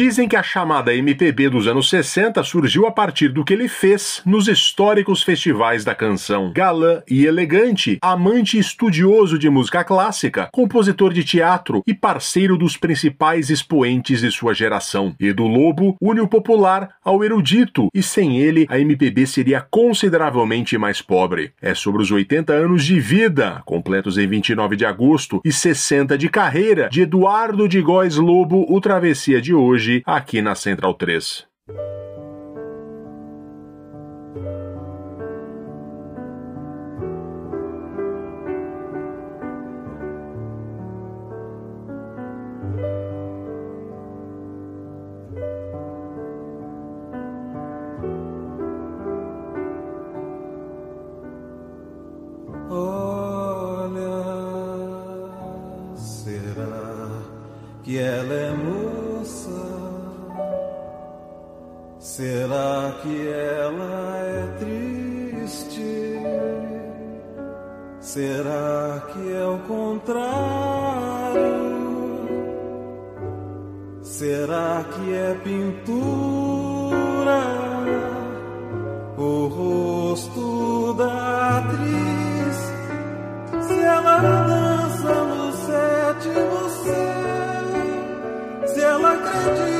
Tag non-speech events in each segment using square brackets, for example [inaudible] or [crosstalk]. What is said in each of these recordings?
Dizem que a chamada MPB dos anos 60 surgiu a partir do que ele fez nos históricos festivais da canção. Galã e elegante, amante estudioso de música clássica, compositor de teatro e parceiro dos principais expoentes de sua geração. Edu Lobo une o popular ao erudito e sem ele a MPB seria consideravelmente mais pobre. É sobre os 80 anos de vida, completos em 29 de agosto, e 60 de carreira de Eduardo de Góes Lobo, o Travessia de hoje hoje aqui na Central 3. que ela é triste? Será que é o contrário? Será que é pintura? O rosto da atriz, se ela dança no sétimo céu, se ela acredita.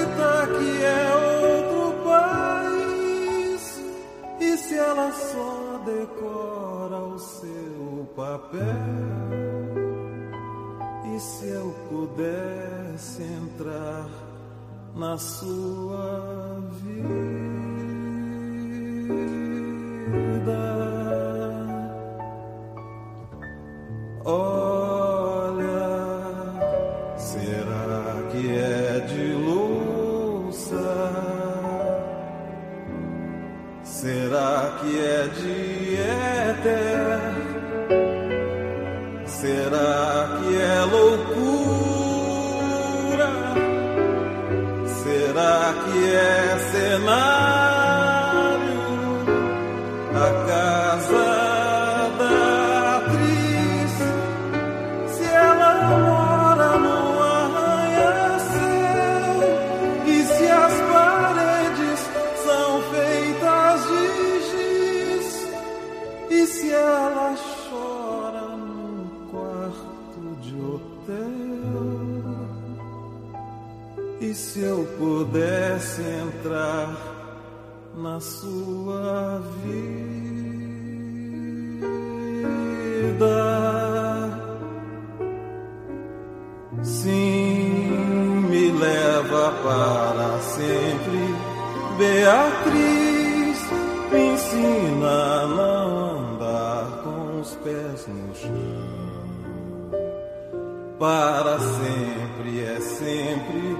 decora o seu papel. E se eu pudesse entrar na sua vida? Oh, Se eu pudesse entrar na sua vida, sim, me leva para sempre, Beatriz, me ensina a não andar com os pés no chão. Para sempre é sempre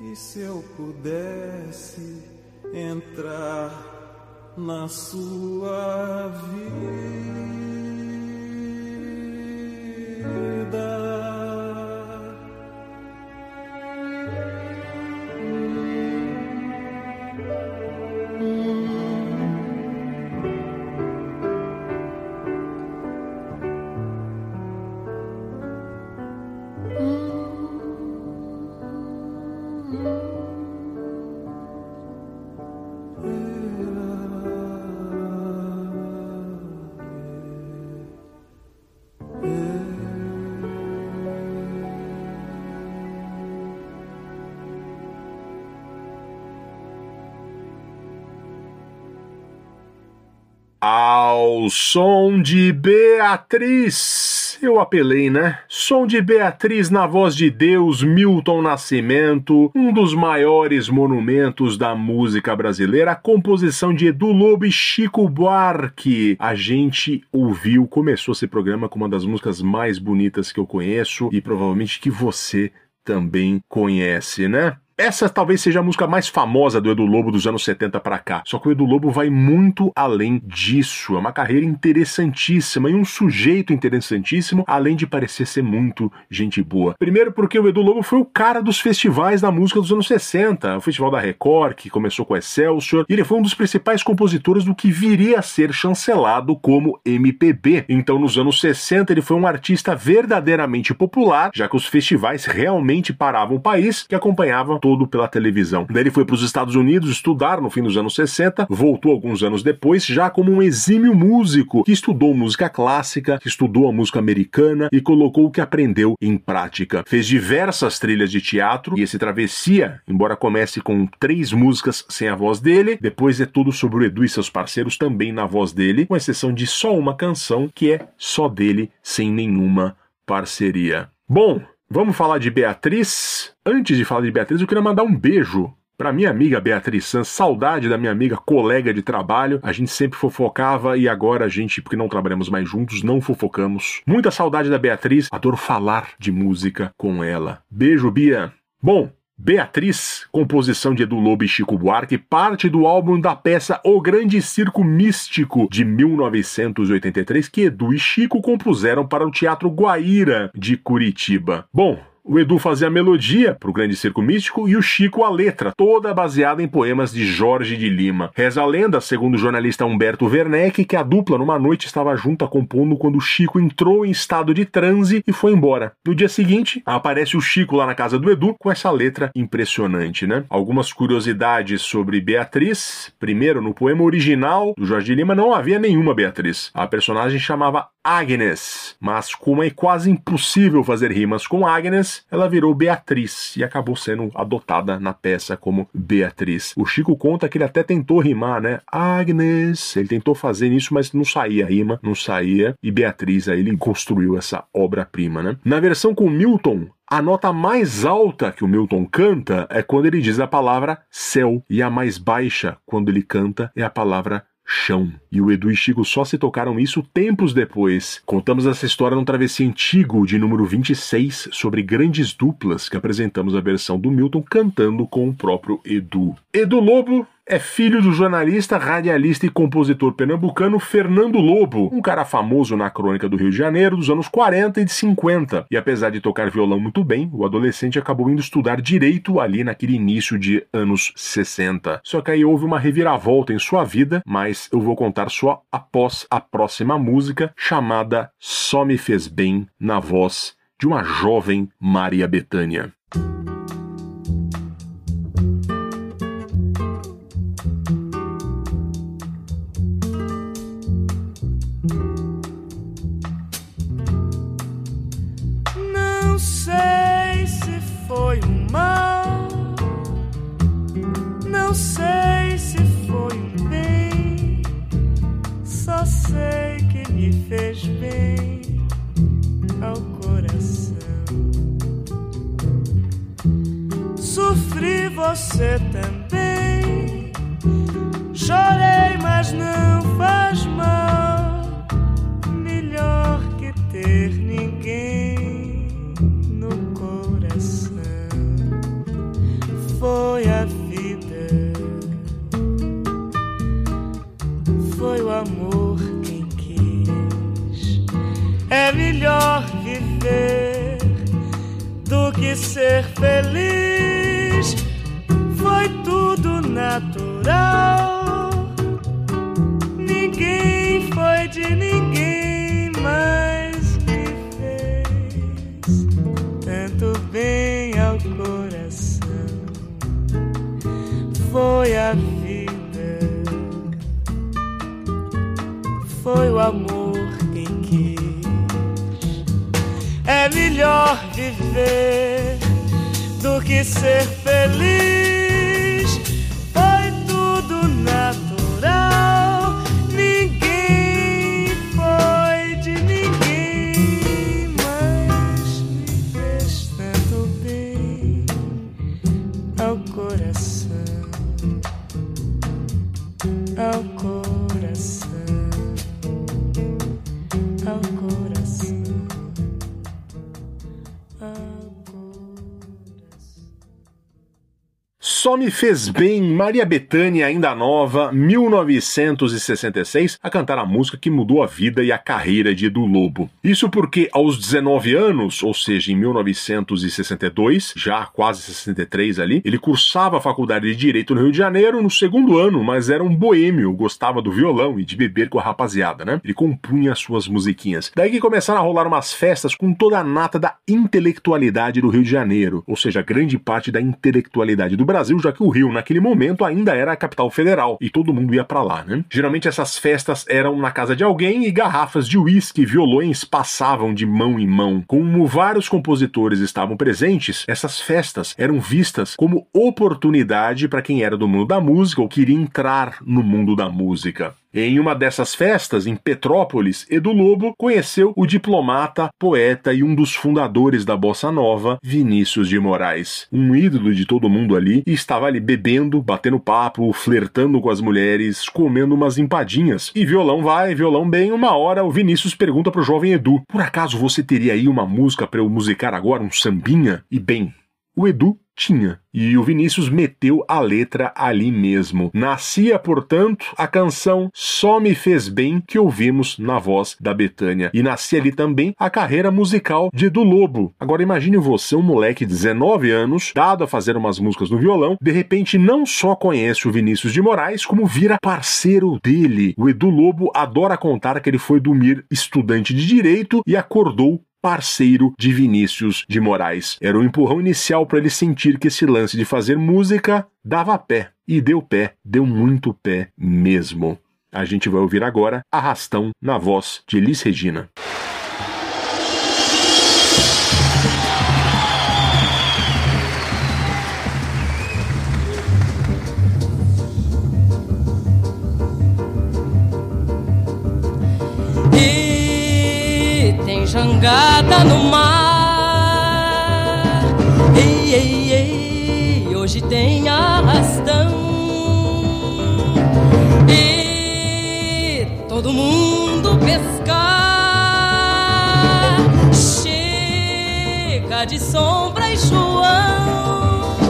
E se eu pudesse entrar na sua vida. Som de Beatriz. Eu apelei, né? Som de Beatriz na voz de Deus, Milton Nascimento, um dos maiores monumentos da música brasileira, a composição de Edu Lobo e Chico Buarque. A gente ouviu, começou esse programa com uma das músicas mais bonitas que eu conheço e provavelmente que você também conhece, né? Essa talvez seja a música mais famosa do Edu Lobo dos anos 70 para cá. Só que o Edu Lobo vai muito além disso. É uma carreira interessantíssima e um sujeito interessantíssimo, além de parecer ser muito gente boa. Primeiro porque o Edu Lobo foi o cara dos festivais da música dos anos 60. O Festival da Record, que começou com Excelsior, e ele foi um dos principais compositores do que viria a ser chancelado como MPB. Então, nos anos 60, ele foi um artista verdadeiramente popular, já que os festivais realmente paravam o país, que acompanhavam todo pela televisão. Daí ele foi para os Estados Unidos estudar no fim dos anos 60, voltou alguns anos depois, já como um exímio músico, que estudou música clássica, que estudou a música americana e colocou o que aprendeu em prática. Fez diversas trilhas de teatro e esse Travessia, embora comece com três músicas sem a voz dele, depois é tudo sobre o Edu e seus parceiros também na voz dele, com exceção de só uma canção que é só dele, sem nenhuma parceria. Bom, Vamos falar de Beatriz? Antes de falar de Beatriz, eu queria mandar um beijo para minha amiga Beatriz Sanz, saudade da minha amiga colega de trabalho. A gente sempre fofocava e agora a gente, porque não trabalhamos mais juntos, não fofocamos. Muita saudade da Beatriz, adoro falar de música com ela. Beijo, Bia. Bom, Beatriz, composição de Edu Lobo e Chico Buarque, parte do álbum da peça O Grande Circo Místico de 1983 que Edu e Chico compuseram para o Teatro Guaíra de Curitiba. Bom, o Edu fazia a melodia para o Grande Circo Místico e o Chico a letra, toda baseada em poemas de Jorge de Lima. Reza a lenda, segundo o jornalista Humberto Werneck, que a dupla numa noite estava junta compondo quando o Chico entrou em estado de transe e foi embora. No dia seguinte, aparece o Chico lá na casa do Edu com essa letra impressionante, né? Algumas curiosidades sobre Beatriz. Primeiro, no poema original do Jorge de Lima não havia nenhuma Beatriz. A personagem chamava Agnes, mas como é quase impossível fazer rimas com Agnes, ela virou Beatriz e acabou sendo adotada na peça como Beatriz. O Chico conta que ele até tentou rimar, né? Agnes, ele tentou fazer isso, mas não saía rima, não saía, e Beatriz aí ele construiu essa obra-prima, né? Na versão com Milton, a nota mais alta que o Milton canta é quando ele diz a palavra céu, e a mais baixa, quando ele canta, é a palavra chão. E o Edu e Chico só se tocaram isso tempos depois. Contamos essa história num travessia antigo de número 26 sobre grandes duplas que apresentamos a versão do Milton cantando com o próprio Edu. Edu Lobo é filho do jornalista, radialista e compositor pernambucano Fernando Lobo, um cara famoso na crônica do Rio de Janeiro dos anos 40 e de 50. E apesar de tocar violão muito bem, o adolescente acabou indo estudar direito ali naquele início de anos 60. Só que aí houve uma reviravolta em sua vida, mas eu vou contar só após a próxima música chamada Só Me Fez Bem na voz de uma jovem Maria Bethânia. não sei se foi um bem, só sei que me fez bem ao coração. Sofri você também, chorei, mas não faz mal. Melhor que ter ninguém no coração. Foi a melhor viver do que ser feliz. Foi tudo natural. Ninguém foi de ninguém, mas me fez tanto bem ao coração. Foi a vida, foi o amor melhor viver do que ser feliz. Só me fez bem Maria Bethânia, ainda nova, 1966, a cantar a música que mudou a vida e a carreira de Edu Lobo. Isso porque aos 19 anos, ou seja, em 1962, já quase 63 ali, ele cursava a faculdade de Direito no Rio de Janeiro no segundo ano, mas era um boêmio, gostava do violão e de beber com a rapaziada, né? Ele compunha suas musiquinhas. Daí que começaram a rolar umas festas com toda a nata da intelectualidade do Rio de Janeiro, ou seja, grande parte da intelectualidade do Brasil, já que o Rio, naquele momento, ainda era a capital federal e todo mundo ia pra lá, né? Geralmente essas festas eram na casa de alguém e garrafas de uísque e violões passavam de mão em mão. Como vários compositores estavam presentes, essas festas eram vistas como oportunidade para quem era do mundo da música ou queria entrar no mundo da música. Em uma dessas festas, em Petrópolis, Edu Lobo conheceu o diplomata, poeta e um dos fundadores da Bossa Nova, Vinícius de Moraes. Um ídolo de todo mundo ali, e estava ali bebendo, batendo papo, flertando com as mulheres, comendo umas empadinhas. E violão vai, violão bem, uma hora o Vinícius pergunta pro jovem Edu: Por acaso você teria aí uma música para eu musicar agora, um sambinha? E bem, o Edu tinha. E o Vinícius meteu a letra ali mesmo. Nascia, portanto, a canção Só Me Fez Bem que ouvimos na voz da Betânia. E nascia ali também a carreira musical de Edu Lobo. Agora imagine você, um moleque de 19 anos, dado a fazer umas músicas no violão, de repente não só conhece o Vinícius de Moraes, como vira parceiro dele. O Edu Lobo adora contar que ele foi dormir estudante de direito e acordou parceiro de Vinícius de Moraes. Era o empurrão inicial para ele sentir que esse lance de fazer música dava pé. E deu pé, deu muito pé mesmo. A gente vai ouvir agora Arrastão na voz de Elis Regina. Jangada no mar. Ei, ei, ei, hoje tem arrastão. E todo mundo pescar. Chega de sombra e João.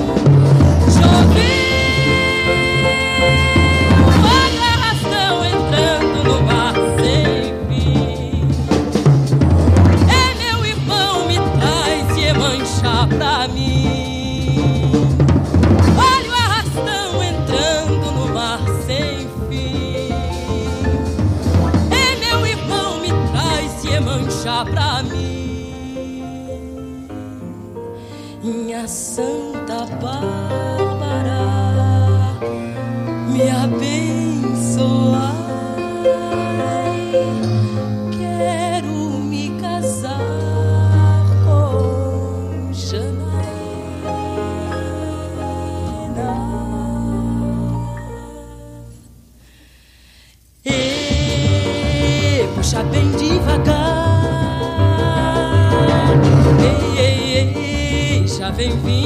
Ei, já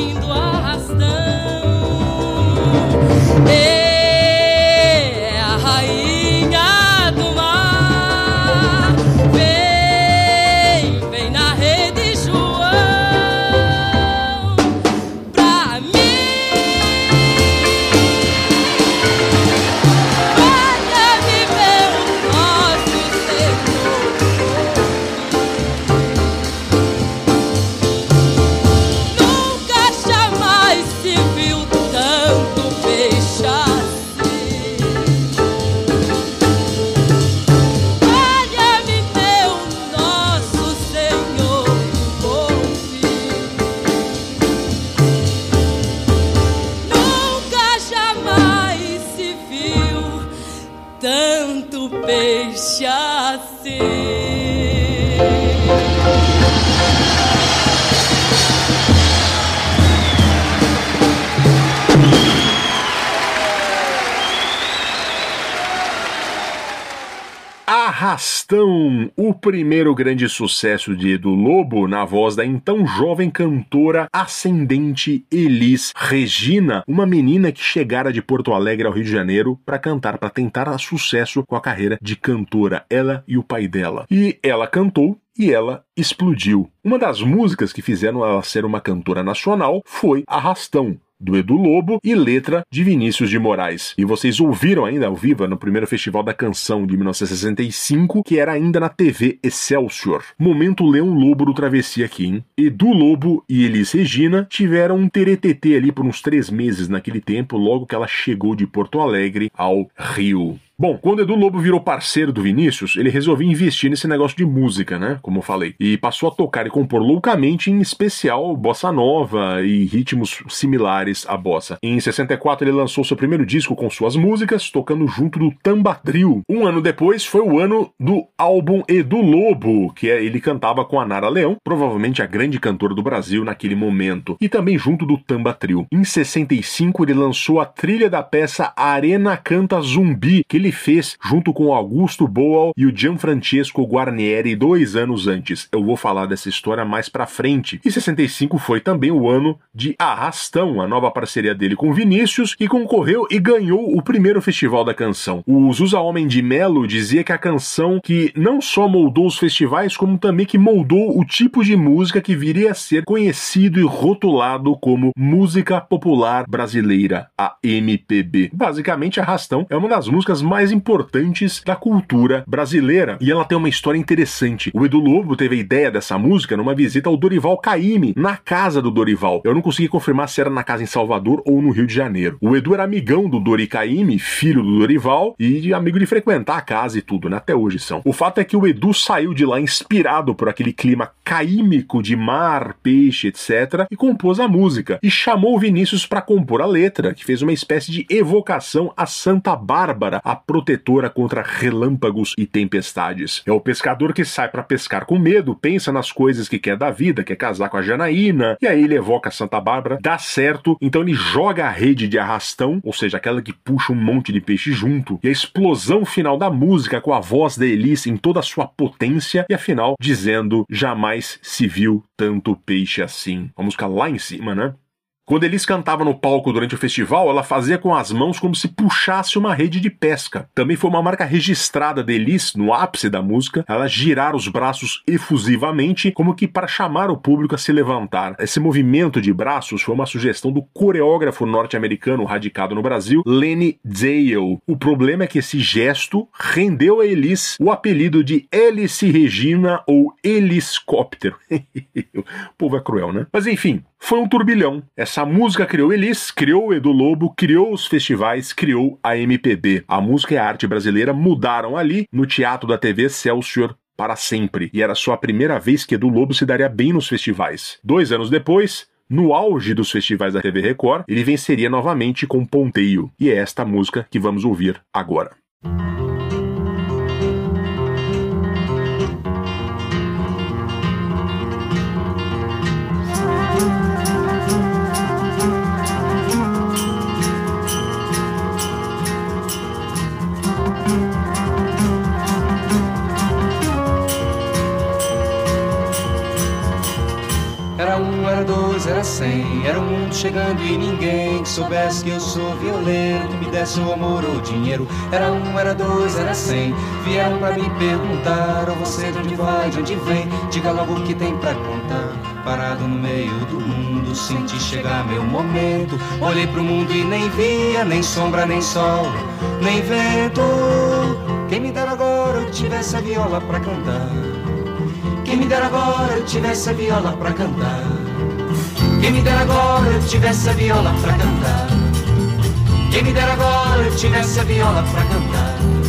Arrastão, o primeiro grande sucesso de Edu Lobo na voz da então jovem cantora ascendente Elis Regina, uma menina que chegara de Porto Alegre ao Rio de Janeiro para cantar, para tentar sucesso com a carreira de cantora, ela e o pai dela. E ela cantou e ela explodiu. Uma das músicas que fizeram ela ser uma cantora nacional foi Arrastão, do Edu Lobo e letra de Vinícius de Moraes. E vocês ouviram ainda ao vivo no primeiro Festival da Canção de 1965, que era ainda na TV Excelsior. Momento Leão Lobo do Travessia aqui, hein? Edu Lobo e Elis Regina tiveram um teretetê ali por uns três meses naquele tempo, logo que ela chegou de Porto Alegre ao Rio. Bom, quando Edu Lobo virou parceiro do Vinícius, ele resolveu investir nesse negócio de música, né? Como eu falei. E passou a tocar e compor loucamente, em especial bossa nova e ritmos similares à bossa. Em 64, ele lançou seu primeiro disco com suas músicas, tocando junto do Tamba Trio. Um ano depois foi o ano do álbum Edu Lobo, que é, ele cantava com a Nara Leão, provavelmente a grande cantora do Brasil naquele momento, e também junto do Tamba Trio. Em 65, ele lançou a trilha da peça Arena Canta Zumbi, que ele fez junto com Augusto Boal e o Gianfrancesco Guarnieri dois anos antes. Eu vou falar dessa história mais pra frente. E 65 foi também o ano de Arrastão, a nova parceria dele com Vinícius, que concorreu e ganhou o primeiro festival da canção. O Zusa Homem de Melo dizia que a canção que não só moldou os festivais, como também que moldou o tipo de música que viria a ser conhecido e rotulado como música popular brasileira, a MPB. Basicamente, Arrastão é uma das músicas mais importantes da cultura brasileira. E ela tem uma história interessante. O Edu Lobo teve a ideia dessa música numa visita ao Dorival Caymmi, na casa do Dorival. Eu não consegui confirmar se era na casa em Salvador ou no Rio de Janeiro. O Edu era amigão do Dori Caymmi, filho do Dorival, e amigo de frequentar a casa e tudo, né? Até hoje são. O fato é que o Edu saiu de lá inspirado por aquele clima caímico de mar, peixe, etc., e compôs a música. E chamou o Vinícius para compor a letra, que fez uma espécie de evocação a Santa Bárbara, a protetora contra relâmpagos e tempestades. É o pescador que sai para pescar com medo, pensa nas coisas que quer da vida, quer casar com a Janaína, e aí ele evoca Santa Bárbara, dá certo, então ele joga a rede de arrastão, ou seja, aquela que puxa um monte de peixe junto, e a explosão final da música com a voz da Elis em toda a sua potência, e afinal dizendo: jamais se viu tanto peixe assim. A música lá em cima, né? Quando Elis cantava no palco durante o festival, ela fazia com as mãos como se puxasse uma rede de pesca. Também foi uma marca registrada de Elis, no ápice da música, ela girar os braços efusivamente, como que para chamar o público a se levantar. Esse movimento de braços foi uma sugestão do coreógrafo norte-americano radicado no Brasil, Lenny Dale. O problema é que esse gesto rendeu a Elis o apelido de Hélice Regina ou Helicóptero. [laughs] o povo é cruel, né? Mas enfim, foi um turbilhão. Essa música criou Elis, criou Edu Lobo, criou os festivais, criou a MPB. A música e a arte brasileira mudaram ali no teatro da TV Celsior para sempre. E era só a primeira vez que Edu Lobo se daria bem nos festivais. Dois anos depois, no auge dos festivais da TV Record, ele venceria novamente com Ponteio. E é esta música que vamos ouvir agora. Dois, era cem. Era o mundo chegando e ninguém que soubesse que eu sou violeiro, que me desse o amor ou dinheiro. Era um, era dois, era cem. Vieram pra me perguntar: Ou você de onde vai, de onde vem? Diga logo o que tem pra contar. Parado no meio do mundo, senti chegar meu momento. Olhei pro mundo e nem via, nem sombra, nem sol, nem vento. Quem me dera agora eu tivesse a viola pra cantar. Quem me dera agora eu tivesse a viola pra cantar. Quem me dera agora eu tivesse a viola pra cantar. Quem me dera agora eu tivesse a viola. Pra cantar.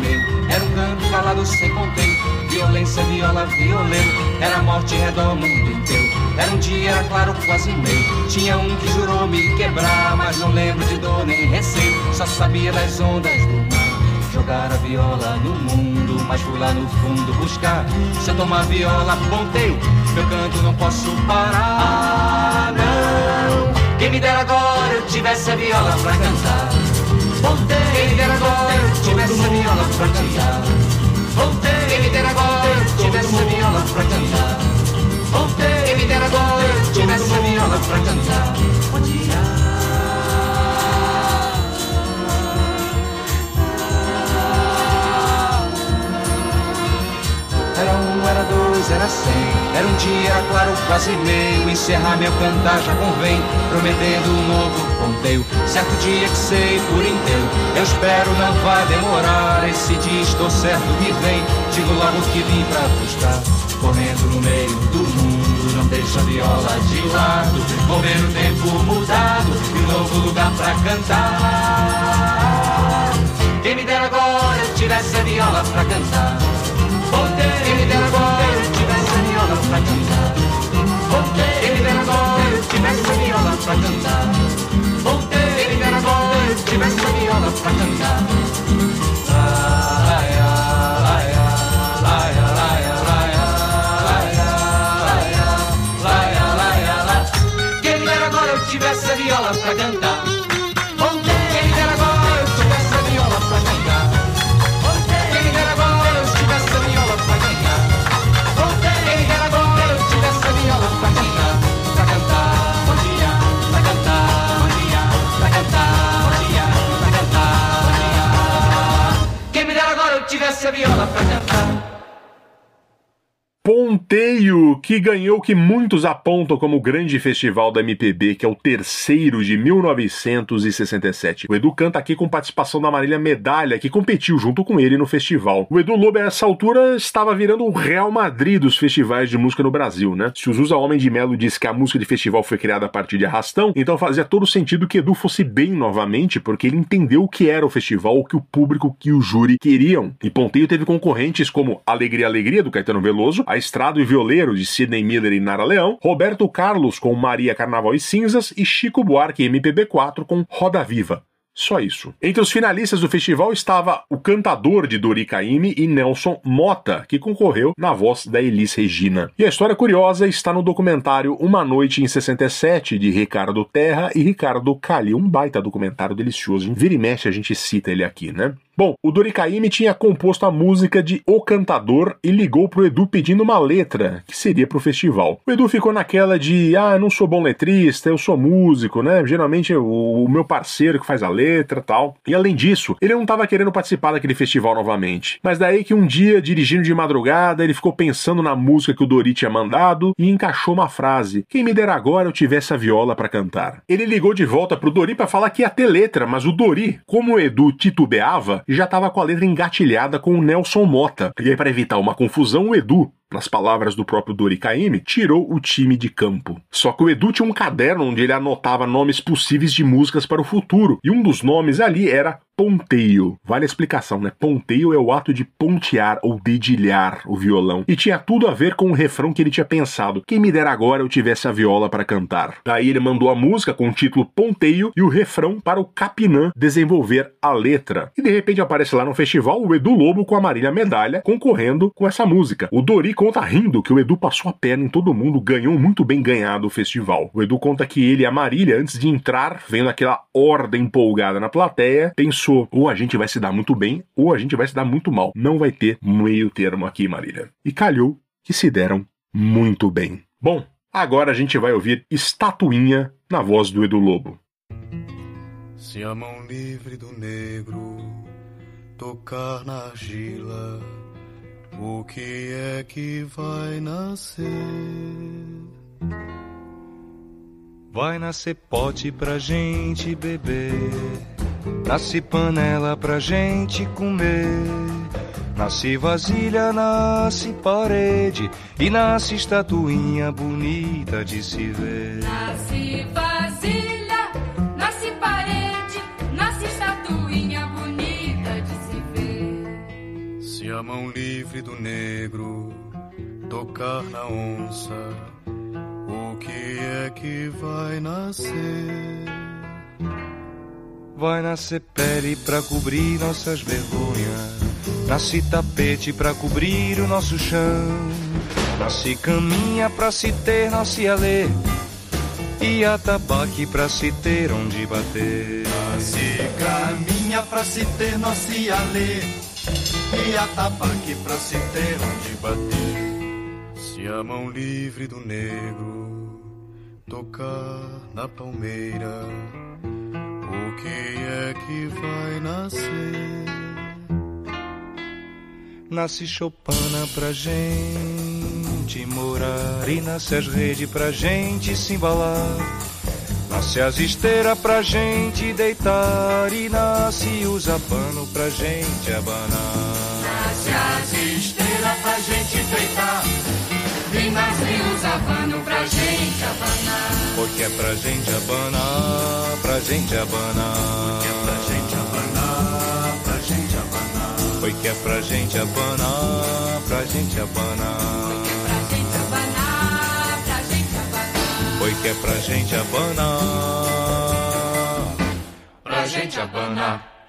Meio. Era um canto calado sem contento. Violência, viola, violeiro. Era morte redonda no mundo inteiro. Era um dia, era claro, quase meio. Tinha um que jurou me quebrar, mas não lembro de dor nem receio. Só sabia das ondas do mar. Jogar a viola no mundo, mas fui lá no fundo buscar. Se eu tomar viola, ponteio, meu canto não posso parar. Não, quem me dera agora eu tivesse a viola pra cantar. Devi ter agora, tivesse a viola para cantar. Voltei, devi ter agora, tivesse a viola para cantar. Voltei, devi ter agora, tivesse a viola para cantar. Dia. Dois, era cem. Era um dia, claro, quase meio. Encerrar meu cantar já convém, prometendo um novo ponteio. Certo dia que sei por inteiro. Eu espero não vai demorar. Esse dia estou certo que vem. Digo logo que vim pra buscar. Correndo no meio do mundo, não deixa a viola de lado. Vou ver o tempo mudado e um novo lugar pra cantar. Quem me dera agora eu tivesse a viola pra cantar. pra cantar. Ele vem nas tivesse a viola pra cantar. Ele vem nas tivesse a viola pra cantar. Ai, ai, ai, ai, ai. tivesse a viola pra cantar. Que ganhou o que muitos apontam como o grande festival da MPB, que é o terceiro de 1967. O Edu canta aqui com participação da Marília Medalha, que competiu junto com ele no festival. O Edu Lobo, a essa altura, estava virando o Real Madrid dos festivais de música no Brasil, né? Se o Zusa Homem de Melo disse que a música de festival foi criada a partir de arrastão, então fazia todo sentido que Edu fosse bem novamente, porque ele entendeu o que era o festival, o que o público, que o júri queriam. E Ponteio teve concorrentes como Alegria Alegria, do Caetano Veloso, A Estrado e Violeiro, de Sidney Miller e Nara Leão, Roberto Carlos com Maria Carnaval e Cinzas e Chico Buarque MPB4 com Roda Viva. Só isso. Entre os finalistas do festival estava o cantador de Dori Caymmi e Nelson Mota, que concorreu na voz da Elis Regina. E a história curiosa está no documentário Uma Noite em 67, de Ricardo Terra e Ricardo Cali. Um baita documentário delicioso. Vira e mexe a gente cita ele aqui, né? Bom, o Dori Caymmi tinha composto a música de O Cantador e ligou pro Edu pedindo uma letra, que seria pro festival. O Edu ficou naquela de, ah, não sou bom letrista, eu sou músico, né? Geralmente o, o meu parceiro que faz a letra tal. E além disso, ele não tava querendo participar daquele festival novamente. Mas daí que um dia, dirigindo de madrugada, ele ficou pensando na música que o Dori tinha mandado e encaixou uma frase. Quem me dera agora eu tivesse a viola para cantar. Ele ligou de volta pro Dori para falar que ia ter letra, mas o Dori, como o Edu titubeava, já estava com a letra engatilhada com o Nelson Mota. E aí, para evitar uma confusão, o Edu, nas palavras do próprio Dori tirou o time de campo. Só que o Edu tinha um caderno onde ele anotava nomes possíveis de músicas para o futuro, e um dos nomes ali era ponteio. Vale a explicação, né? Ponteio é o ato de pontear ou dedilhar o violão. E tinha tudo a ver com o refrão que ele tinha pensado. Quem me dera agora eu tivesse a viola para cantar. Daí ele mandou a música com o título Ponteio e o refrão para o Capinã desenvolver a letra. E de repente aparece lá no festival o Edu Lobo com a Marília Medalha concorrendo com essa música. O Dori conta rindo que o Edu passou a perna em todo mundo, ganhou muito bem ganhado o festival. O Edu conta que ele e a Marília, antes de entrar, vendo aquela ordem empolgada na plateia, pensou ou a gente vai se dar muito bem, ou a gente vai se dar muito mal. Não vai ter meio termo aqui, Marília. E calhou que se deram muito bem. Bom, agora a gente vai ouvir Estatuinha na voz do Edu Lobo. Se a mão livre do negro tocar na argila, o que é que vai nascer? Vai nascer pote pra gente beber. Nasce panela pra gente comer. Nasce vasilha, nasce parede. E nasce estatuinha bonita de se ver. Nasce bonita de se ver. Se a mão livre do negro tocar na onça, o que é que vai nascer? Vai nascer pele pra cobrir nossas vergonhas. Nasce tapete pra cobrir o nosso chão. Nasce caminha pra se ter, nasce a. E atabaque pra se ter onde bater. Nasce caminha pra se ter, nasce a. E atabaque pra se ter onde bater. Se a mão livre do negro tocar na palmeira, o que é que vai nascer? Nasce Chopana pra gente morar e nasce as redes pra gente se embalar. Nasce as esteiras pra gente deitar e nasce o zapano pra gente abanar. Nasce as esteiras pra gente deitar e nasce o zapano pra gente abanar. Porque é pra gente abanar, pra gente abanar. Porque é pra gente abanar, pra gente abanar. Foi que é pra gente abanar, pra gente abanar. Foi que é pra gente abanar, pra gente abanar.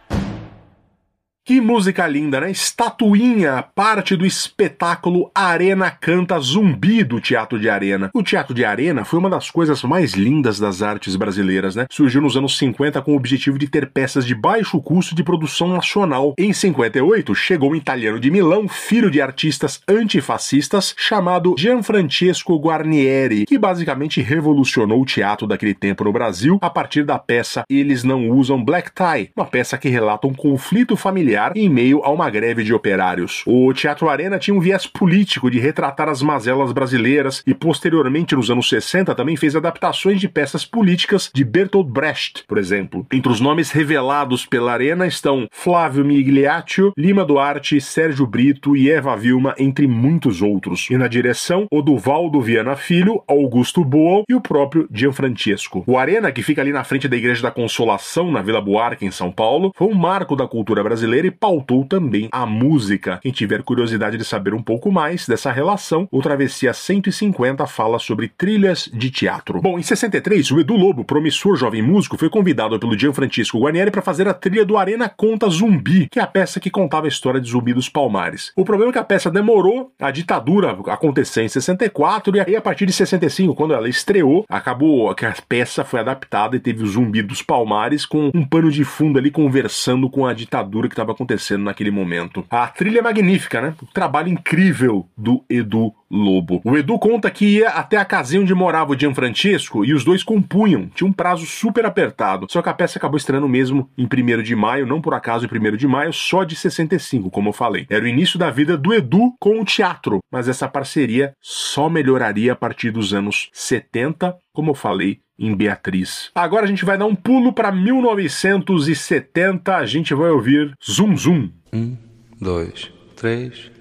Que música linda, né? Estatuinha, parte do espetáculo Arena Canta Zumbi do Teatro de Arena. O Teatro de Arena foi uma das coisas mais lindas das artes brasileiras, né? Surgiu nos anos 50 com o objetivo de ter peças de baixo custo de produção nacional. Em 58, chegou um italiano de Milão, filho de artistas antifascistas, chamado Gianfrancesco Guarnieri, que basicamente revolucionou o teatro daquele tempo no Brasil a partir da peça Eles Não Usam Black Tie, uma peça que relata um conflito familiar em meio a uma greve de operários. O Teatro Arena tinha um viés político de retratar as mazelas brasileiras e, posteriormente, nos anos 60, também fez adaptações de peças políticas de Bertolt Brecht, por exemplo. Entre os nomes revelados pela Arena estão Flávio Migliaccio, Lima Duarte, Sérgio Brito e Eva Vilma, entre muitos outros. E na direção, Oduvaldo Viana Filho, Augusto Boal e o próprio Gianfrancesco. O Arena, que fica ali na frente da Igreja da Consolação, na Vila Buarque, em São Paulo, foi um marco da cultura brasileira e pautou também a música. Quem tiver curiosidade de saber um pouco mais dessa relação, o Travessia 150 fala sobre trilhas de teatro. Bom, em 63, o Edu Lobo, promissor jovem músico, foi convidado pelo Gianfrancesco Guarnieri para fazer a trilha do Arena Conta Zumbi, que é a peça que contava a história de Zumbi dos Palmares. O problema é que a peça demorou, a ditadura aconteceu em 64 e aí a partir de 65, quando ela estreou, acabou que a peça foi adaptada e teve o Zumbi dos Palmares com um pano de fundo ali conversando com a ditadura que estava acontecendo naquele momento. A trilha é magnífica, né? O trabalho incrível do Edu Lobo. O Edu conta que ia até a casinha onde morava o Gianfrancesco e os dois compunham. Tinha um prazo super apertado. Só que a peça acabou estreando mesmo em 1 de maio, não por acaso em 1 de maio, só de 65, como eu falei. Era o início da vida do Edu com o teatro, mas essa parceria só melhoraria a partir dos anos 70, como eu falei, em Beatriz. Agora a gente vai dar um pulo para 1970, a gente vai ouvir Zum Zum. Um, dois, três.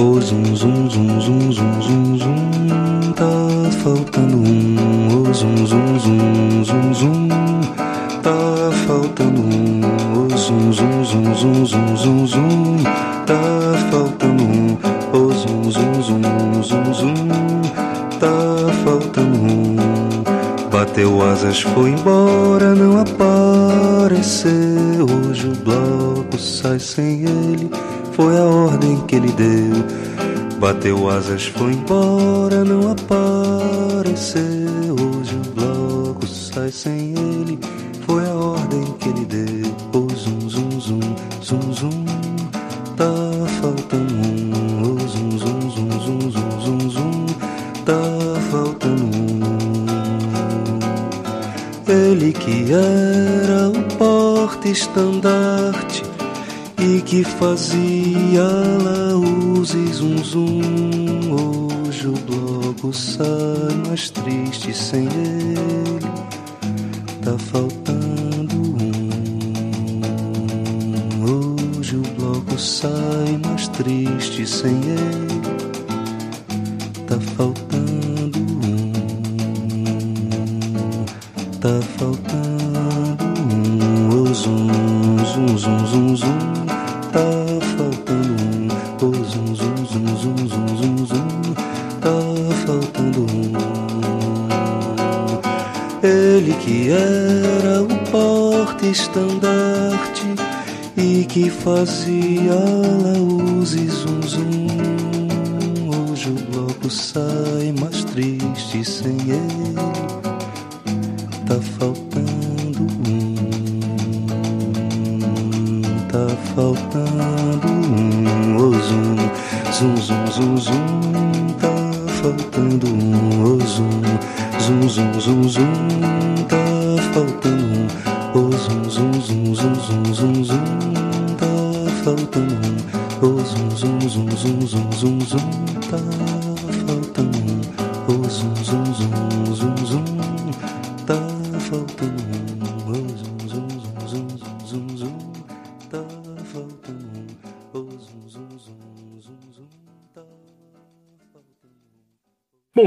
Oh, zum, zum, zum, zum, zum, zum, zum, tá faltando um. Asas, foi embora, não apareceu. Hoje o bloco sai sem ele foi a ordem que ele deu. Bateu asas, foi embora, não apareceu. Porte-estandarte e que fazia Ele que era o porte-estandarte e que fazia laús e zum, zum. Hoje o bloco sai mais triste sem ele.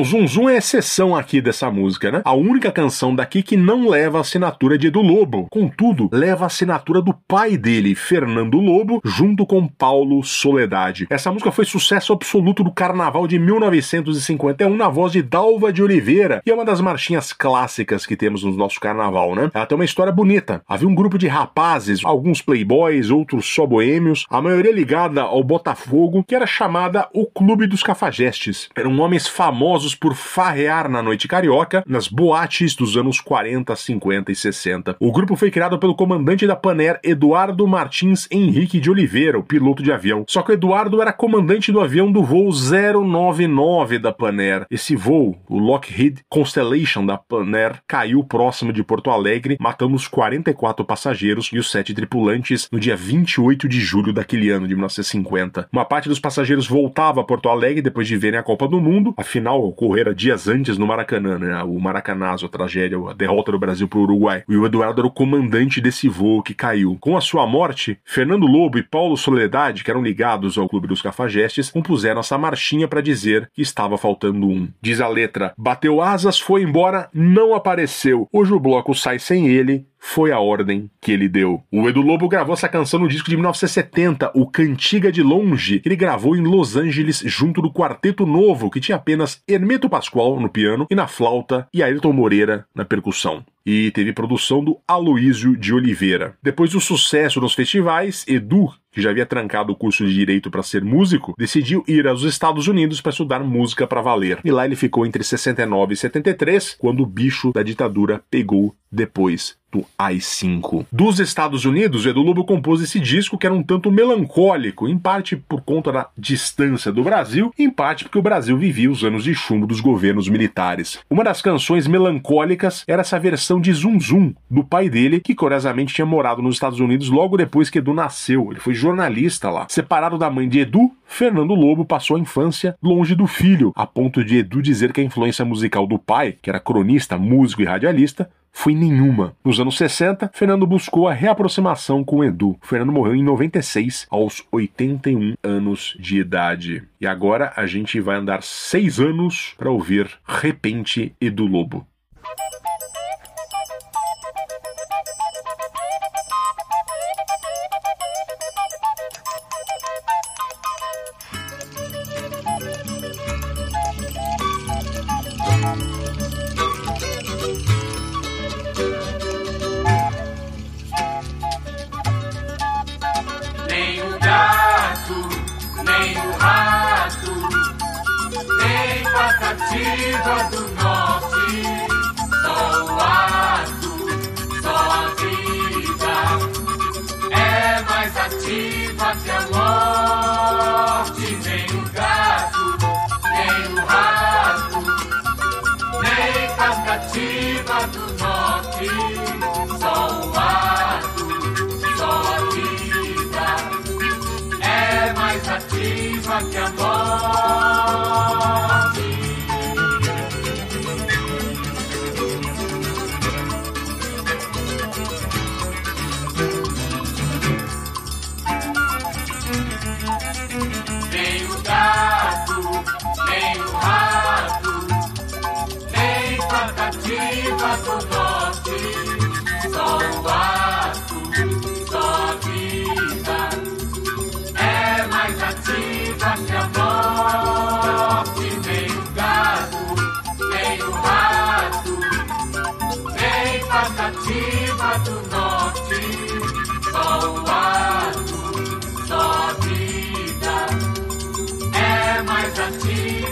Bom, Zum Zum é exceção aqui dessa música, né? A única canção daqui que não leva a assinatura de Edu Lobo. Contudo, leva a assinatura do pai dele, Fernando Lobo, junto com Paulo Soledade. Essa música foi sucesso absoluto do carnaval de 1951 na voz de Dalva de Oliveira e é uma das marchinhas clássicas que temos no nosso carnaval, né? Ela tem uma história bonita. Havia um grupo de rapazes, alguns playboys, outros só boêmios, a maioria ligada ao Botafogo, que era chamada o Clube dos Cafajestes. Eram homens famosos por farrear na noite carioca nas boates dos anos 40, 50 e 60. O grupo foi criado pelo comandante da Paner, Eduardo Martins Henrique de Oliveira, o piloto de avião. Só que o Eduardo era comandante do avião do voo 099 da Paner. Esse voo, o Lockheed Constellation da Paner, caiu próximo de Porto Alegre, matando os 44 passageiros e os 7 tripulantes no dia 28 de julho daquele ano de 1950. Uma parte dos passageiros voltava a Porto Alegre depois de verem a Copa do Mundo, afinal ocorrera dias antes no Maracanã, né? O Maracanazo, a tragédia, a derrota do Brasil para o Uruguai. E o Eduardo era o comandante desse voo que caiu. Com a sua morte, Fernando Lobo e Paulo Soledade, que eram ligados ao Clube dos Cafajestes, compuseram essa marchinha para dizer que estava faltando um. Diz a letra: bateu asas, foi embora, não apareceu. Hoje o bloco sai sem ele, foi a ordem que ele deu. O Edu Lobo gravou essa canção no disco de 1970, o Cantiga de Longe, que ele gravou em Los Angeles junto do Quarteto Novo, que tinha apenas Hermeto Pascoal no piano e na flauta e Ayrton Moreira na percussão e teve produção do Aloísio de Oliveira. Depois do sucesso nos festivais, Edu, que já havia trancado o curso de direito para ser músico, decidiu ir aos Estados Unidos para estudar música para valer. E lá ele ficou entre 69 e 73, quando o bicho da ditadura pegou depois AI-5. Dos Estados Unidos, Edu Lobo compôs esse disco que era um tanto melancólico, em parte por conta da distância do Brasil, em parte porque o Brasil vivia os anos de chumbo dos governos militares. Uma das canções melancólicas era essa versão de Zum Zum, do pai dele, que curiosamente tinha morado nos Estados Unidos logo depois que Edu nasceu. Ele foi jornalista lá. Separado da mãe de Edu, Fernando Lobo passou a infância longe do filho, a ponto de Edu dizer que a influência musical do pai, que era cronista, músico e radialista, foi nenhuma. Nos anos 60, Fernando buscou a reaproximação com Edu. Fernando morreu em 96, aos 81 anos de idade. E agora a gente vai andar seis anos para ouvir Repente Edu Lobo.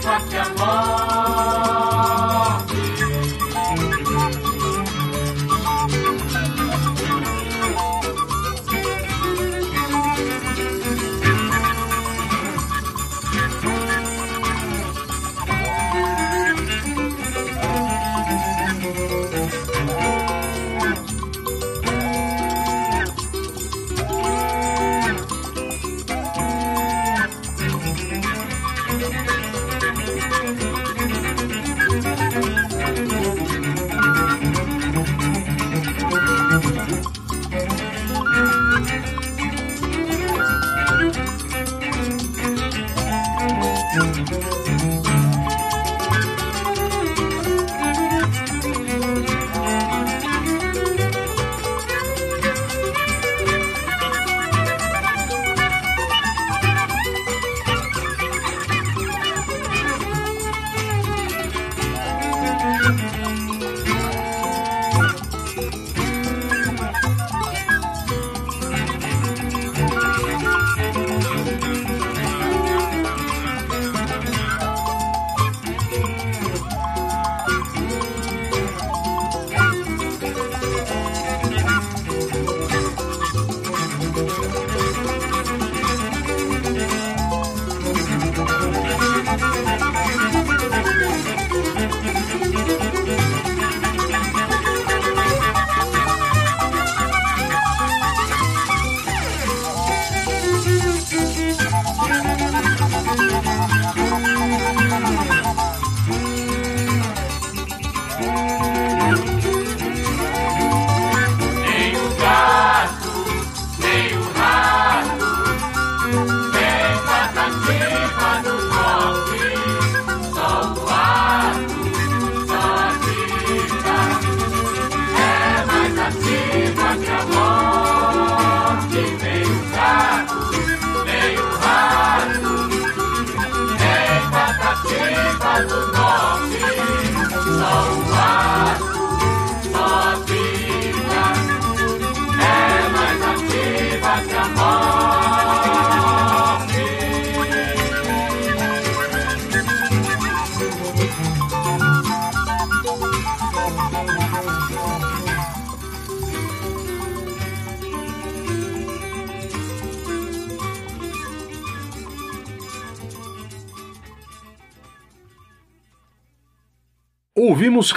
Ativa que Ouvimos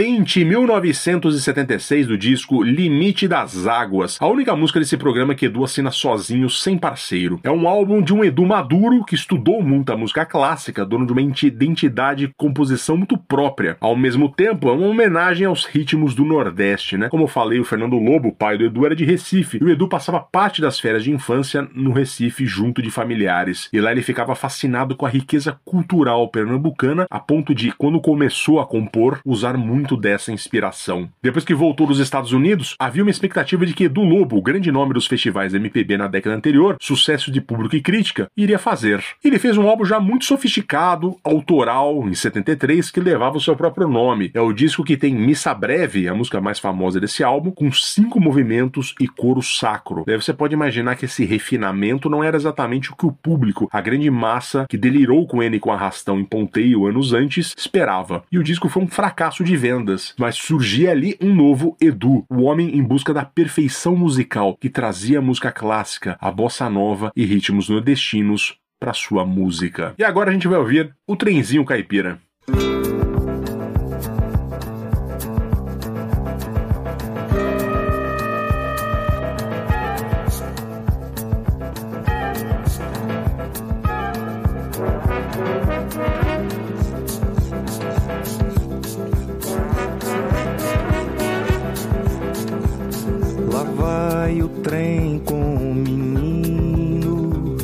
Repente 1976 do disco Limite das Águas, a única música desse programa que Edu assina sozinho, sem parceiro. É um álbum de um Edu maduro que estudou muito a música clássica, dono de uma identidade e composição muito própria. Ao mesmo tempo, é uma homenagem aos ritmos do Nordeste, né? Como eu falei, o Fernando Lobo, pai do Edu, era de Recife, e o Edu passava parte das férias de infância no Recife junto de familiares. E lá ele ficava fascinado com a riqueza cultural pernambucana, a ponto de, quando começou a compor, usar muito dessa inspiração. Depois que voltou dos Estados Unidos, havia uma expectativa de que Edu Lobo, o grande nome dos festivais MPB na década anterior, sucesso de público e crítica, iria fazer. Ele fez um álbum já muito sofisticado, autoral, em 73, que levava o seu próprio nome. É o disco que tem Missa Breve, a música mais famosa desse álbum, com cinco movimentos e coro sacro. Daí você pode imaginar que esse refinamento não era exatamente o que o público, a grande massa que delirou com ele com arrastão em ponteio anos antes, esperava. E o disco foi um fracasso de mas surgia ali um novo Edu, o homem em busca da perfeição musical que trazia música clássica, a bossa nova e ritmos nordestinos para sua música. E agora a gente vai ouvir o Trenzinho Caipira. Lá trem com o menino,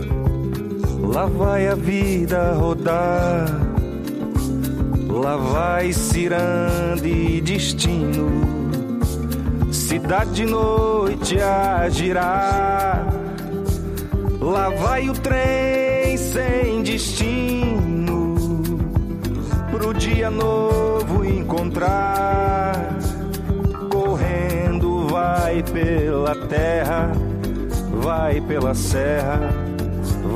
lá vai a vida rodar, lá vai ciranda e destino, cidade de noite a girar. Lá vai o trem sem destino, pro dia novo encontrar vai pela terra, vai pela serra,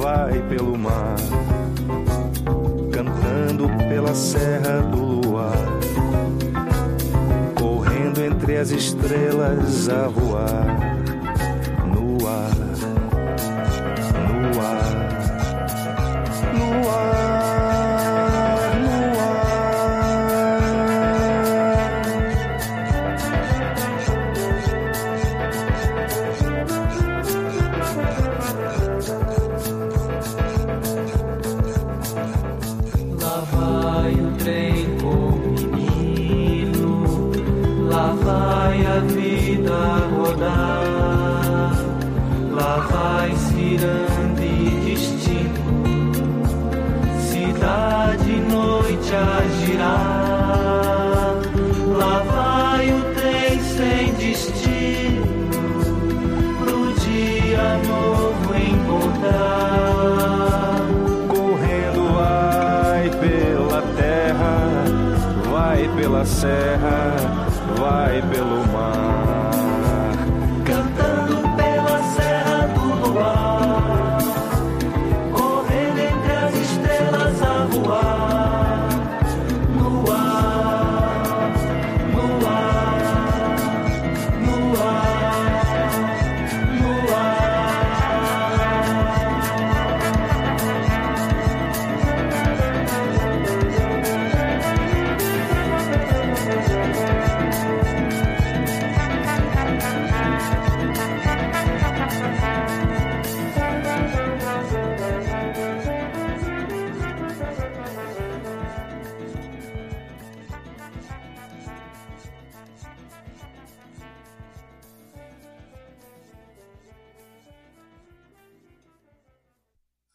vai pelo mar, cantando pela serra do luar, correndo entre as estrelas a voar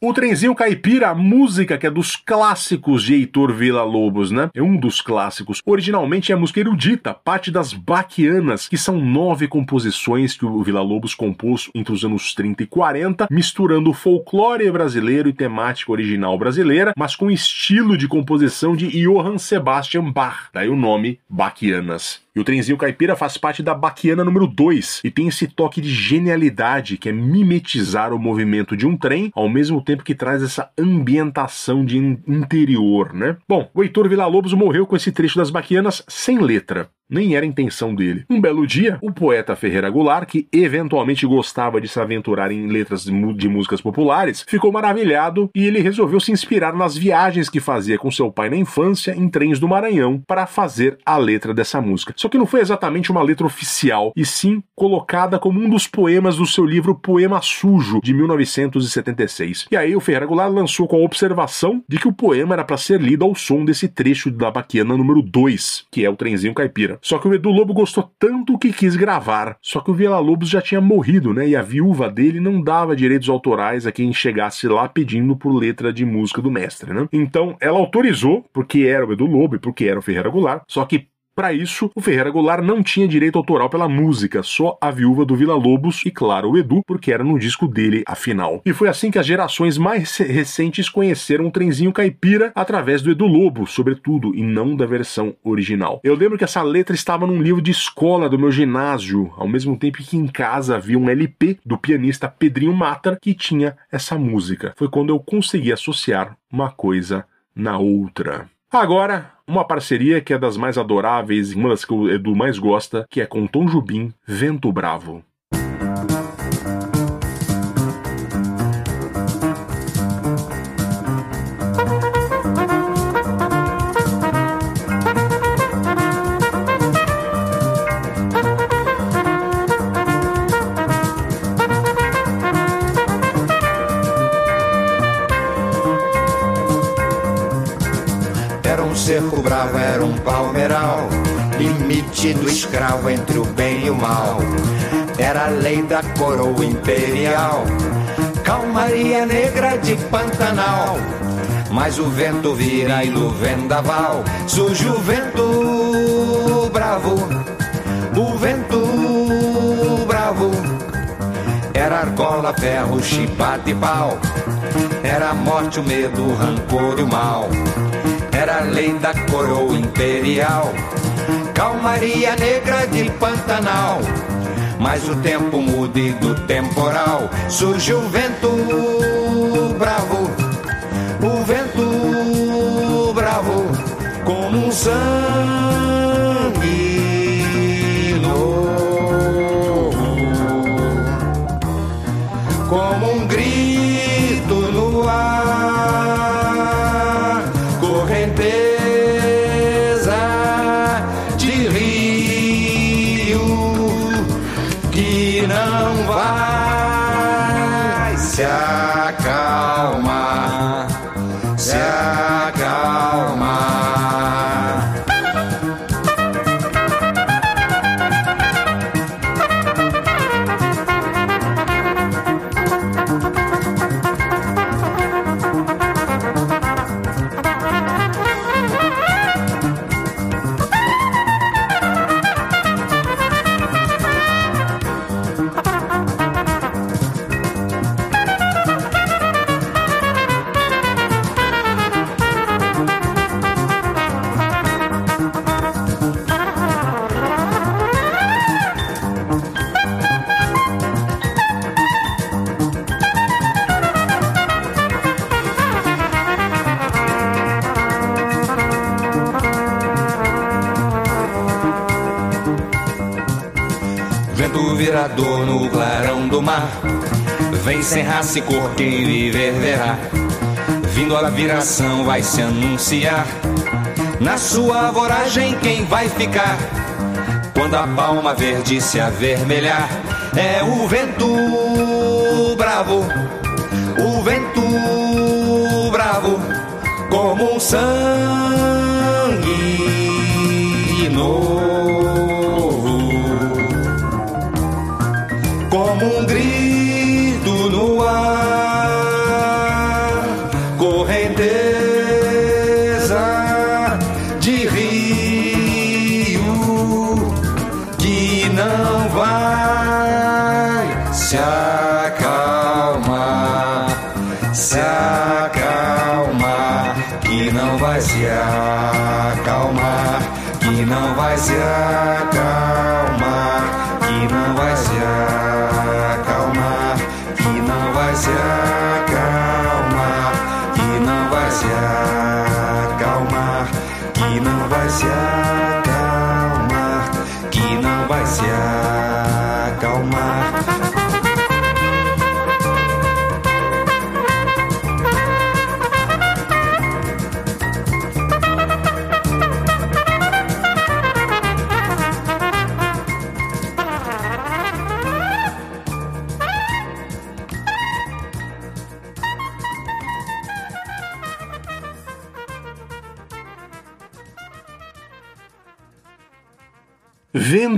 O Trenzinho Caipira, a música que é dos clássicos de Heitor Villa-Lobos, né? É um dos clássicos. Originalmente é a música erudita, parte das Baquianas, que são nove composições que o Villa-Lobos compôs entre os anos 30 e 40, misturando folclore brasileiro e temática original brasileira, mas com estilo de composição de Johann Sebastian Bach, daí o nome Baquianas. E o trenzinho caipira faz parte da Baquiana número 2 e tem esse toque de genialidade que é mimetizar o movimento de um trem ao mesmo tempo que traz essa ambientação de interior, né? Bom, o Heitor Villa-Lobos morreu com esse trecho das Baquianas sem letra nem era intenção dele. Um belo dia, o poeta Ferreira Goulart, que eventualmente gostava de se aventurar em letras de músicas populares, ficou maravilhado e ele resolveu se inspirar nas viagens que fazia com seu pai na infância em trens do Maranhão para fazer a letra dessa música. Só que não foi exatamente uma letra oficial, e sim colocada como um dos poemas do seu livro Poema Sujo, de 1976. E aí o Ferreira Goulart lançou com a observação de que o poema era para ser lido ao som desse trecho da Baquiana número 2, que é o trenzinho caipira. Só que o Edu Lobo gostou tanto que quis gravar. Só que o Vila Lobos já tinha morrido, né? E a viúva dele não dava direitos autorais a quem chegasse lá pedindo por letra de música do mestre, né? Então ela autorizou, porque era o Edu Lobo e porque era o Ferreira Goulart, só que para isso, o Ferreira Goulart não tinha direito autoral pela música, só a viúva do Vila Lobos e, claro, o Edu, porque era no disco dele, afinal. E foi assim que as gerações mais recentes conheceram o trenzinho caipira através do Edu Lobo, sobretudo, e não da versão original. Eu lembro que essa letra estava num livro de escola do meu ginásio, ao mesmo tempo que em casa havia um LP do pianista Pedrinho Matar que tinha essa música. Foi quando eu consegui associar uma coisa na outra. Agora, uma parceria que é das mais adoráveis e uma das que o Edu mais gosta, que é com Tom Jubim, Vento Bravo. Era um palmeiral, limite do escravo entre o bem e o mal. Era a lei da coroa imperial, calmaria negra de Pantanal. Mas o vento vira e no vendaval surge o vento bravo, o vento bravo. Era argola, ferro, chibata e pau. Era a morte, o medo, o rancor e o mal era lei da coroa imperial. Calmaria negra de Pantanal, mas o tempo muda e do temporal surge o vento bravo, o vento bravo, como um sangue não vai se sem raça e cor, quem viver verá. Vindo a viração vai se anunciar. Na sua voragem quem vai ficar? Quando a palma verde se avermelhar É o vento bravo. O vento bravo Como um sangue novo. Como um grito se acalmar, se acalmar, que não vai se acalmar, que não vai se acalmar,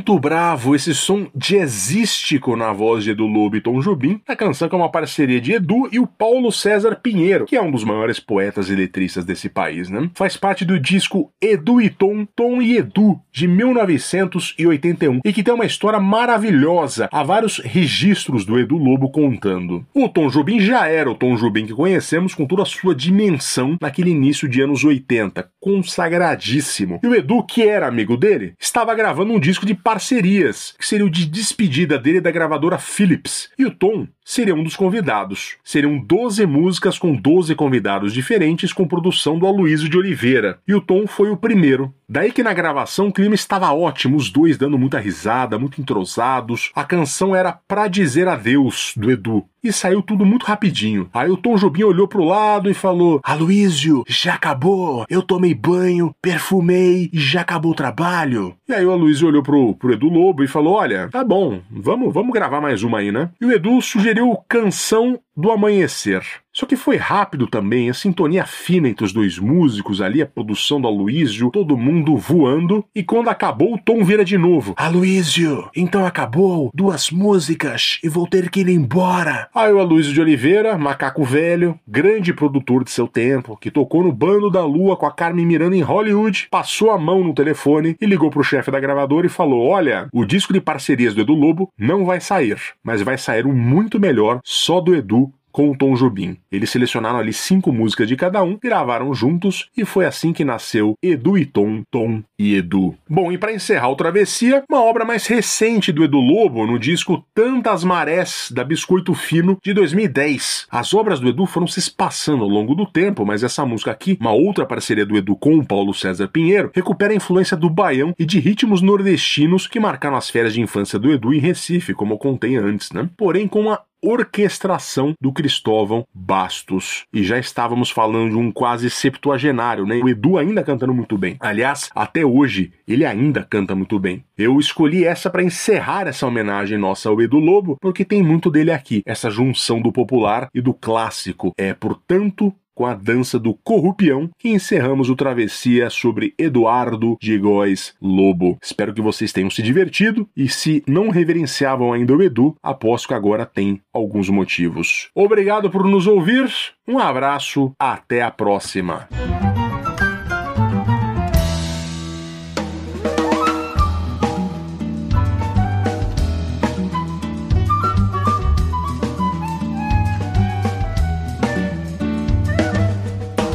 Vento Bravo, esse som jazzístico na voz de Edu Lobo e Tom Jobim, a canção que é uma parceria de Edu e o Paulo César Pinheiro, que é um dos maiores poetas e letristas desse país, né? Faz parte do disco Edu e Tom, Tom e Edu, de 1981, e que tem uma história maravilhosa, há vários registros do Edu Lobo contando. O Tom Jobim já era o Tom Jobim que conhecemos com toda a sua dimensão naquele início de anos 80, consagradíssimo. E o Edu, que era amigo dele, estava gravando um disco de parcerias, que seria o de despedida dele da gravadora Philips. E o Tom seria um dos convidados. Seriam 12 músicas com 12 convidados diferentes, com produção do Aloysio de Oliveira. E o Tom foi o primeiro. Daí que na gravação o clima estava ótimo, os dois dando muita risada, muito entrosados. A canção era Pra Dizer Adeus, do Edu. E saiu tudo muito rapidinho. Aí o Tom Jobim olhou pro lado e falou: Aloysio, já acabou. Eu tomei banho, perfumei e já acabou o trabalho. E aí o Aloysio olhou pro, pro Edu Lobo e falou: Olha, tá bom, vamos, vamos gravar mais uma aí, né? E o Edu sugeriu Canção do Amanhecer. Só que foi rápido também, a sintonia fina entre os dois músicos ali, a produção do Aloysio, todo mundo voando. E quando acabou, o Tom vira de novo: Aloysio, então acabou, duas músicas e vou ter que ir embora. Aí o Aloysio de Oliveira, macaco velho, grande produtor de seu tempo, que tocou no Bando da Lua com a Carmen Miranda em Hollywood, passou a mão no telefone e ligou pro chefe da gravadora e falou: Olha, o disco de parcerias do Edu Lobo não vai sair, mas vai sair um muito melhor só do Edu com o Tom Jobim. Eles selecionaram ali cinco músicas de cada um, gravaram juntos e foi assim que nasceu Edu e Tom, Tom e Edu. Bom, e para encerrar o Travessia, uma obra mais recente do Edu Lobo no disco Tantas Marés da Biscoito Fino de 2010. As obras do Edu foram se espaçando ao longo do tempo, mas essa música aqui, uma outra parceria do Edu com o Paulo César Pinheiro, recupera a influência do baião e de ritmos nordestinos que marcaram as férias de infância do Edu em Recife, como eu contei antes, né? Porém, com uma orquestração do Cristóvão Bastos. E já estávamos falando de um quase septuagenário, né? O Edu ainda cantando muito bem. Aliás, até hoje, ele ainda canta muito bem. Eu escolhi essa para encerrar essa homenagem nossa ao Edu Lobo, porque tem muito dele aqui, essa junção do popular e do clássico. É, portanto, com a dança do Corrupião que encerramos o Travessia sobre Eduardo de Góes Lobo. Espero que vocês tenham se divertido e se não reverenciavam ainda o Edu, aposto que agora tem alguns motivos. Obrigado por nos ouvir, um abraço, até a próxima.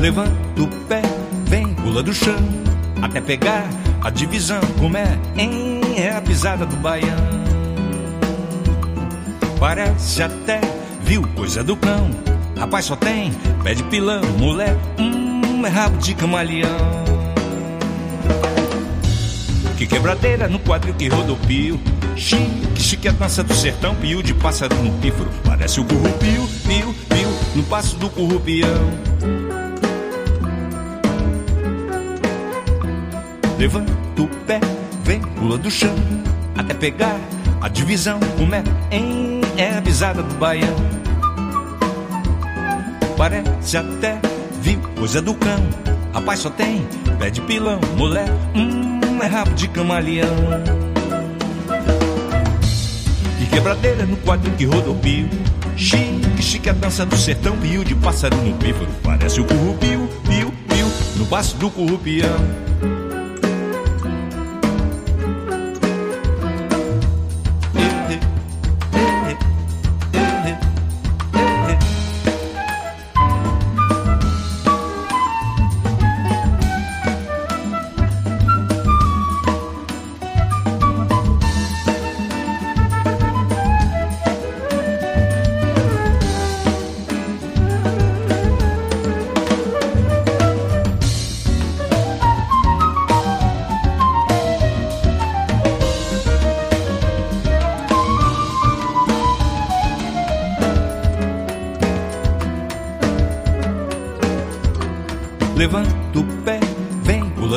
Levanta o pé, vem, pula do chão, até pegar a divisão. Como é? Hein, é a pisada do baião. Parece até, viu, coisa do cão. Rapaz só tem pé de pilão, mulher, hum, é rabo de camaleão. Que quebradeira no quadril que rodopio. Chique, chique a dança do sertão, pio de pássaro no pífaro. Parece o currupio, pio, pio, no passo do currupião. Levanta o pé, vem, pula do chão, até pegar a divisão. Como é? Em, é a pisada do baião. Parece até, viu, coisa do cão. Rapaz só tem pé de pilão, mulher, hum, é rabo de camaleão. E quebradeira no quadro que rodopio. Chique, chique a dança do sertão, pio de pássaro no pífaro. Parece o currupio, pio, pio, no passo do currupião.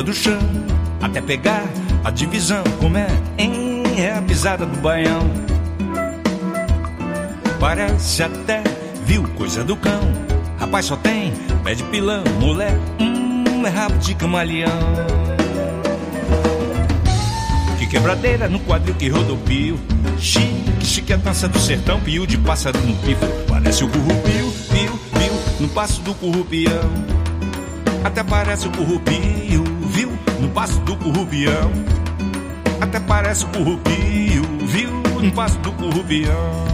Do chão, até pegar a divisão. Como é? Hein, é a pisada do baião. Parece até, viu, coisa do cão. Rapaz só tem pé de pilão, mulher, hum, é rabo de camaleão. Que quebradeira no quadril que rodopio. Chique, chique a dança do sertão, pio de pássaro no pífaro. Parece o currupio, pio, pio, no passo do currupião. Até parece o currupio, viu? No passo do currupião. Até parece o currupio, viu? No passo do currupião.